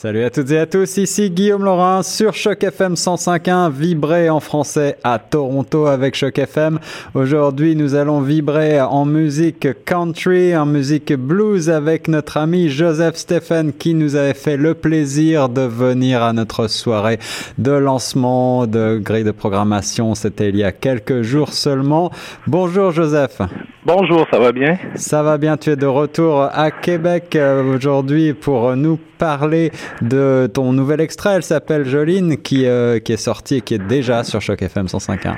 Salut à toutes et à tous, ici Guillaume Laurin sur Choc FM 105.1, vibrer en français à Toronto avec Choc FM. Aujourd'hui, nous allons vibrer en musique country, en musique blues avec notre ami Joseph Stephen qui nous avait fait le plaisir de venir à notre soirée de lancement de grille de programmation. C'était il y a quelques jours seulement. Bonjour Joseph. Bonjour, ça va bien? Ça va bien, tu es de retour à Québec euh, aujourd'hui pour nous parler de ton nouvel extrait. Elle s'appelle Joline, qui, euh, qui est sorti et qui est déjà sur Choc FM 105.1.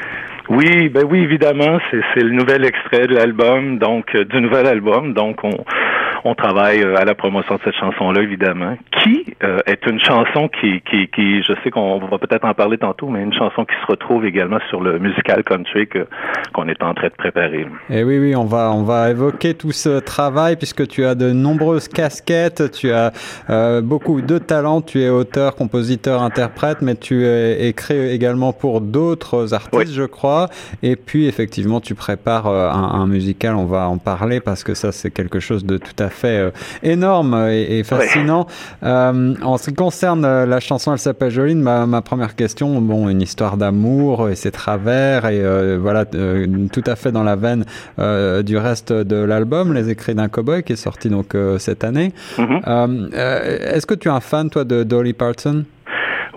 Oui, ben oui, évidemment, c'est le nouvel extrait de l'album, donc euh, du nouvel album. Donc, on, on travaille euh, à la promotion de cette chanson-là, évidemment, qui euh, est une chanson qui, qui, qui je sais qu'on va peut-être en parler tantôt, mais une chanson qui se retrouve également sur le musical country que qu'on est en train de préparer. Et eh oui, oui, on va on va évoquer tout ce travail puisque tu as de nombreuses casquettes, tu as euh, beaucoup de talent, tu es auteur, compositeur, interprète, mais tu es écrit également pour d'autres artistes, je crois. Et puis effectivement, tu prépares un, un musical, on va en parler parce que ça c'est quelque chose de tout à fait euh, énorme et, fascinant. Euh, en ce qui concerne euh, la chanson, elle s'appelle Joline. Ma, ma, première question, bon, une histoire d'amour et ses travers et voilà, tout à fait dans la veine du reste de l'album, Les écrits d'un cowboy, qui est sorti donc cette année. Mm-hmm. Est-ce que tu es un fan, toi, de Dolly Parton?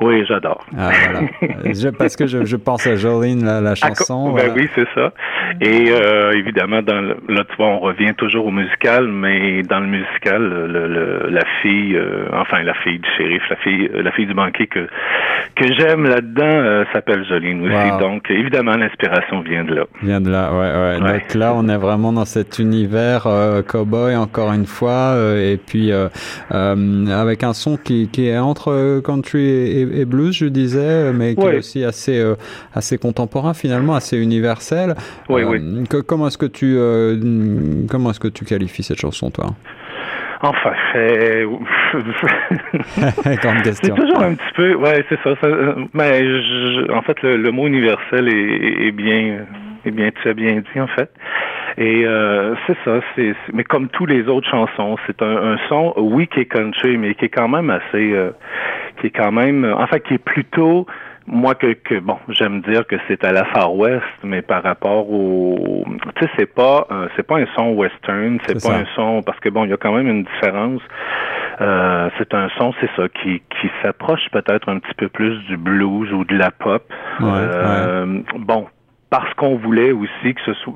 Oui, j'adore. Ah, voilà. parce que je, je, pense à Jolene, la, la chanson. Ben oui, c'est ça. Et euh, évidemment, dans le, là, tu vois, on revient toujours au musical, mais dans le musical, le, le, la fille, euh, enfin la fille du shérif, la fille, la fille du banquier que que j'aime là-dedans euh, s'appelle Jolene aussi. Donc, évidemment, l'inspiration vient de là. Vient de là, ouais, ouais. Donc là, on est vraiment dans cet univers euh, cowboy encore une fois, euh, et puis avec un son qui, qui est entre country et et, blues, je disais, mais qui est aussi assez, euh, assez contemporain finalement, assez universel. Oui, oui. Euh, comment est-ce que tu euh, comment est-ce que tu qualifies cette chanson, toi Enfin, c'est question. C'est toujours un petit peu, ouais, c'est ça. mais en fait, le, mot universel est, est bien, est bien, tu as bien dit en fait. Et euh, c'est ça, c'est mais comme tous les autres chansons, c'est un, un, son, oui, qui est country, mais qui est quand même assez, euh, qui est quand même, en fait, qui est plutôt moi que, que bon, j'aime dire que c'est à la Far West, mais par rapport au, tu sais, c'est pas, euh, c'est pas un son western, c'est pas un son parce que bon, il y a quand même une différence. Euh, c'est un son, c'est ça, qui, qui s'approche peut-être un petit peu plus du blues ou de la pop. euh, Bon, parce qu'on voulait aussi que ce soit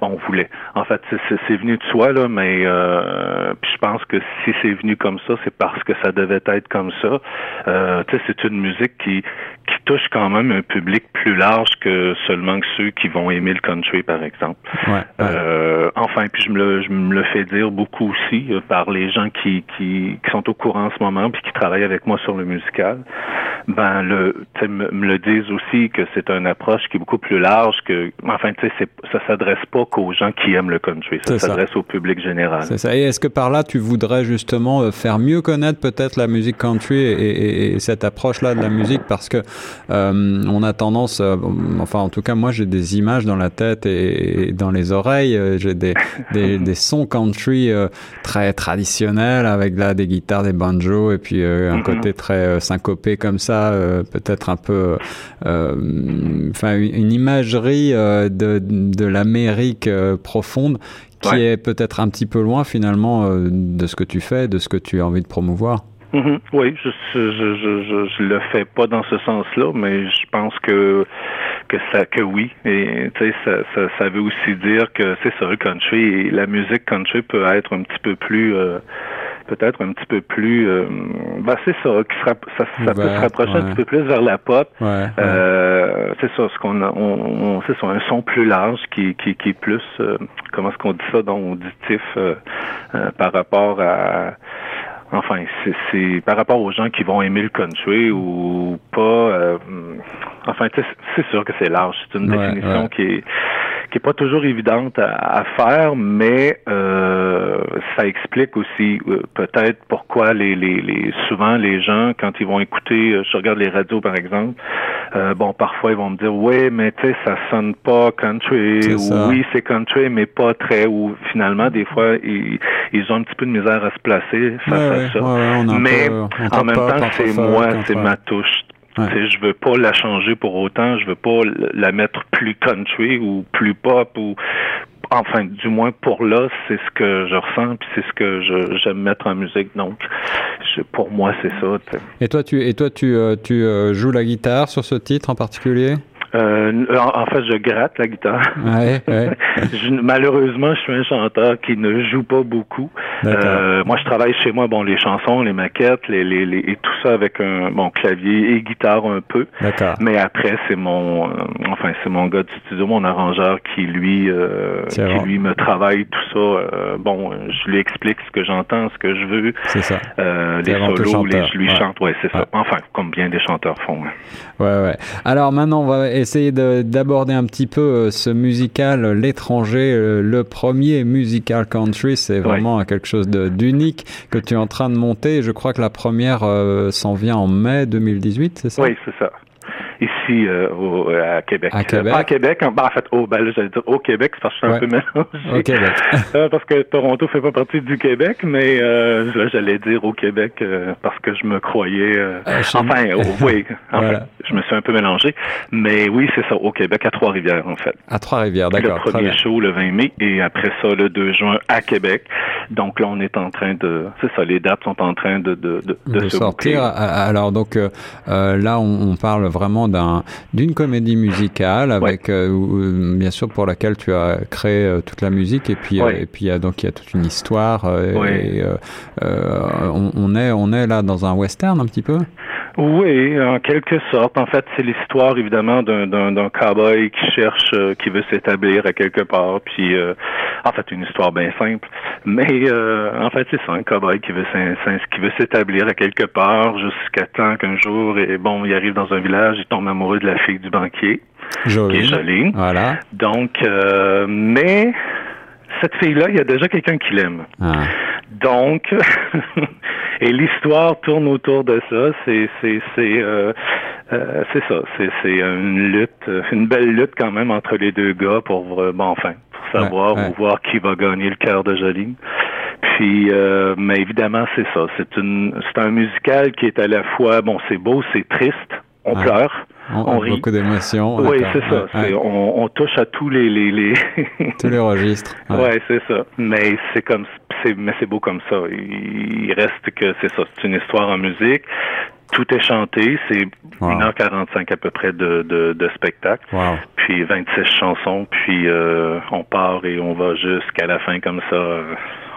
bon on voulait. En fait c'est venu de soi là mais euh, puis je pense que si c'est venu comme ça c'est parce que ça devait être comme ça. Euh, tu sais c'est une musique qui qui touche quand même un public plus large que seulement que ceux qui vont aimer le country par exemple. Ouais, Euh, enfin puis je me le je me le fais dire beaucoup aussi euh, par les gens qui, qui qui sont au courant en ce moment puis qui travaillent avec moi sur le musical ben le me, me le disent aussi que c'est une approche qui est beaucoup plus large que, enfin, tu sais, ça s'adresse pas qu'aux gens qui aiment le country, ça s'adresse au public général. C'est ça. Et est-ce que par là, tu voudrais justement euh, faire mieux connaître peut-être la musique country et, et, et cette approche-là de la musique? Parce que euh, on a tendance, euh, enfin, en tout cas, moi, j'ai des images dans la tête et, dans les oreilles, euh, j'ai des, des, des, sons country euh, très traditionnels avec là des guitares, des banjos et puis un mm -hmm. côté très syncopé comme ça, peut-être un peu, enfin, une imagerie euh, de, de l'Amérique euh, profonde qui ouais. est peut-être un petit peu loin finalement euh, de ce que tu fais, de ce que tu as envie de promouvoir. Mm -hmm. Oui, je, je, je, je, je le fais pas dans ce sens-là, mais je pense que que ça que oui. Et tu sais, ça, ça, ça veut aussi dire que c'est ça, le country et la musique country peut être un petit peu plus euh, peut-être un petit peu plus euh, ben c'est ça qui sera, ça, ça peut se rapprocher ouais. un petit peu plus vers la pop ouais, euh, c'est ça ce qu'on a on, on c'est ça un son plus large qui qui, qui est plus euh, comment est-ce qu'on dit ça dans auditif euh, euh, par rapport à enfin c'est par rapport aux gens qui vont aimer le country ou pas euh, enfin c'est sûr que c'est large c'est une ouais, définition ouais. qui est qui est pas toujours évidente à, faire, mais euh, ça explique aussi euh, peut-être pourquoi les, les, les, souvent les gens quand ils vont écouter, euh, je regarde les radios par exemple, euh, bon parfois ils vont me dire oui mais tu sais ça sonne pas country. Ou oui c'est country mais pas très ou finalement des fois ils, ils ont un petit peu de misère à se placer face à ça. mais en même temps c'est moi, c'est ma touche Ouais. Je veux pas la changer pour autant, je veux pas la mettre plus country ou plus pop ou enfin du moins pour là, c'est ce que je ressens puis c'est ce que j'aime mettre en musique. Donc pour moi, c'est ça. Et toi tu et toi tu euh, tu euh, joues la guitare sur ce titre en particulier? Euh, en, fait, je gratte la guitare. Ouais, ouais. malheureusement, je suis un chanteur qui ne joue pas beaucoup. Euh, moi, je travaille chez moi, bon, les chansons, les maquettes, les, les, les et tout ça avec un bon clavier et guitare un peu. Mais après, c'est mon, euh, enfin, c'est mon gars du studio, mon arrangeur qui lui, euh, qui lui me travaille tout ça. Bon, je lui explique ce que j'entends, ce que je veux. C'est ça. les solos, les, je lui chante, ouais, c'est ça. Enfin, comme bien des chanteurs font. Ouais, ouais. Alors maintenant, on va essayer d'aborder un petit peu ce musical L'étranger, le premier musical country. C'est vraiment quelque chose d'unique que tu es en train de monter. Je crois que la première euh, s'en vient en mai 2018, c'est ça? Oui, c'est ça ici euh, au, à Québec. À Québec. Pas à Québec, en, ben, en fait, au, ben, là, j'allais dire au Québec, parce que je suis un peu mélangé. Au Québec. Euh, parce que Toronto fait pas partie du Québec, mais euh, là, j'allais dire au Québec euh, parce que je me croyais. Euh, ah, enfin, oui, je me suis un peu mélangé, mais oui, c'est ça, au Québec, à Trois-Rivières, en fait. À Trois-Rivières, d'accord. Le premier show le 20 mai et après ça, le 2 juin à Québec. Donc là, on est en train de, c'est ça, les dates sont en train de de de, de, sortir. Alors donc là, on, on parle vraiment d'un d'une comédie musicale avec euh, euh, bien sûr pour laquelle tu as créé euh, toute la musique. Et puis et puis donc il y a toute une histoire et on, on, est on est là dans un western un petit peu? Oui, en quelque sorte. En fait, c'est l'histoire évidemment d'un d'un cowboy qui cherche, qui veut s'établir à quelque part. Puis, en fait, une histoire bien simple. Mais en fait, c'est ça, un cowboy qui veut qui veut s'établir à quelque part jusqu'à temps qu'un jour, et bon, il arrive dans un village, il tombe amoureux de la fille du banquier, jolie. qui est jolie. Voilà. Donc, euh, mais cette fille-là, il y a déjà quelqu'un qui l'aime. Ah. Donc, et l'histoire tourne autour de ça. C'est c'est c'est euh, euh, c'est ça. C'est c'est une lutte, une belle lutte quand même entre les deux gars pour bon enfin pour savoir ou voir qui va gagner le cœur de Jolie. Puis, euh, mais évidemment, c'est ça. C'est une, c'est un musical qui est à la fois, bon, c'est beau, c'est triste, on pleure. On, on rit. Beaucoup d'émotions. Oui, c'est ça. On, on, touche à tous les les, les... tous les registres. Ouais, c'est ça. Mais c'est comme mais c'est beau comme ça. Il reste que c'est ça. C'est une histoire en musique. Tout est chanté, c'est 1h45 à peu près de, de, de spectacle. Wow. Puis 26 chansons, puis euh, on part et on va jusqu'à la fin comme ça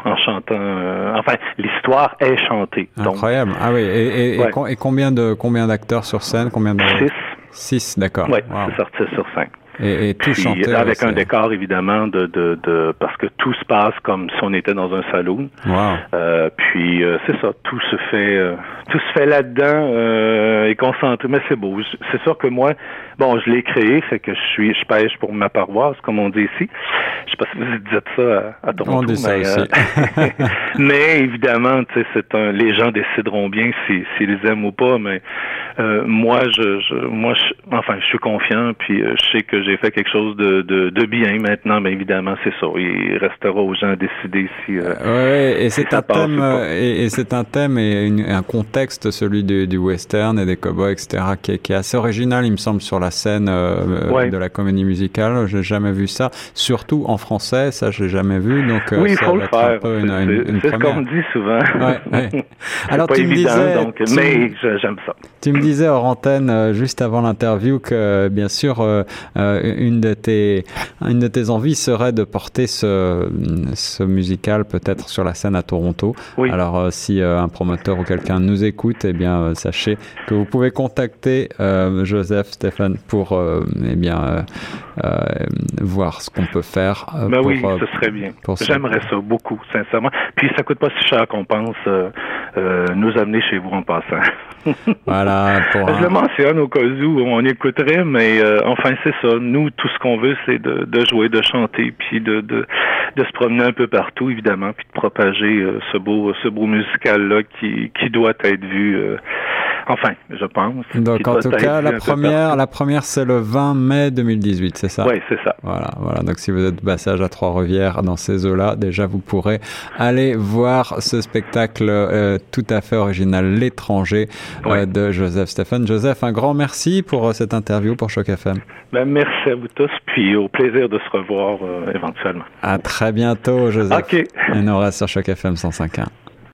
en chantant. Euh, enfin, l'histoire est chantée. Incroyable. ah oui. Et, et, et, combien de combien d'acteurs sur scène? Combien de Six. Six, d'accord. Oui, c'est sorti sur cinq. Et, et tout chanté, avec un décor évidemment de, de, de parce que tout se passe comme si on était dans un salon. Wow. Euh, puis euh, c'est ça, tout se fait euh, tout se fait là-dedans euh, et concentré. Mais c'est beau. C'est sûr que moi, bon, je l'ai créé, fait que je suis je pêche pour ma paroisse, comme on dit ici. Je sais pas si vous dites ça à, à Toronto. On dit ça mais, aussi. mais évidemment, c'est un. Les gens décideront bien s'ils si, les aiment ou pas, mais moi, je, je moi, je, enfin, je suis confiant, puis je sais que j'ai fait quelque chose de, de, de bien maintenant, mais évidemment, c'est ça. Il restera aux gens à décider si. Euh, ouais, et c'est un thème, et, et c'est un thème et une, un contexte, celui du, du, western et des cowboys, etc., qui est, qui est, assez original, il me semble, sur la scène euh, ouais. de la comédie musicale. J'ai jamais vu ça, surtout en français, ça, j'ai jamais vu. Donc, oui, ça faut le faire. C'est ce qu'on me dit souvent. Ouais, ouais. Alors, pas tu évident, me disais, donc, tu, mais j'aime ça. Tu me disais hors antenne, juste avant l'interview, que bien sûr, euh, une de tes une de tes envies serait de porter ce ce musical peut-être sur la scène à Toronto. Oui. Alors euh, si euh, un promoteur ou quelqu'un nous écoute, eh bien euh, sachez que vous pouvez contacter Joseph Stéphane pour eh bien voir ce qu'on peut faire. Ben pour, oui, ce serait bien. J'aimerais ça beaucoup, sincèrement. Puis ça coûte pas si cher qu'on pense nous amener chez vous en passant. voilà, Je le mentionne au cas où on écouterait, mais euh, enfin c'est ça. Nous, tout ce qu'on veut, c'est de, de, jouer, de chanter, puis de, de, de, se promener un peu partout, évidemment, puis de propager euh, ce beau ce beau musical là qui, qui doit être vu. Euh, Enfin, je pense. Donc en tout cas, la première, la première, c'est le 20 mai 2018, c'est ça? Oui, c'est ça. Voilà, voilà. Donc si vous êtes passage à Trois-Rivières dans ces eaux-là, déjà vous pourrez aller voir ce spectacle euh, tout à fait original, l'étranger euh, de Joseph Stéphane. Joseph, un grand merci pour euh, cette interview pour Choc FM. Ben, merci à vous tous, puis au plaisir de se revoir éventuellement. À très bientôt, Joseph. Ok. Et nous reste sur Choc FM 105.1.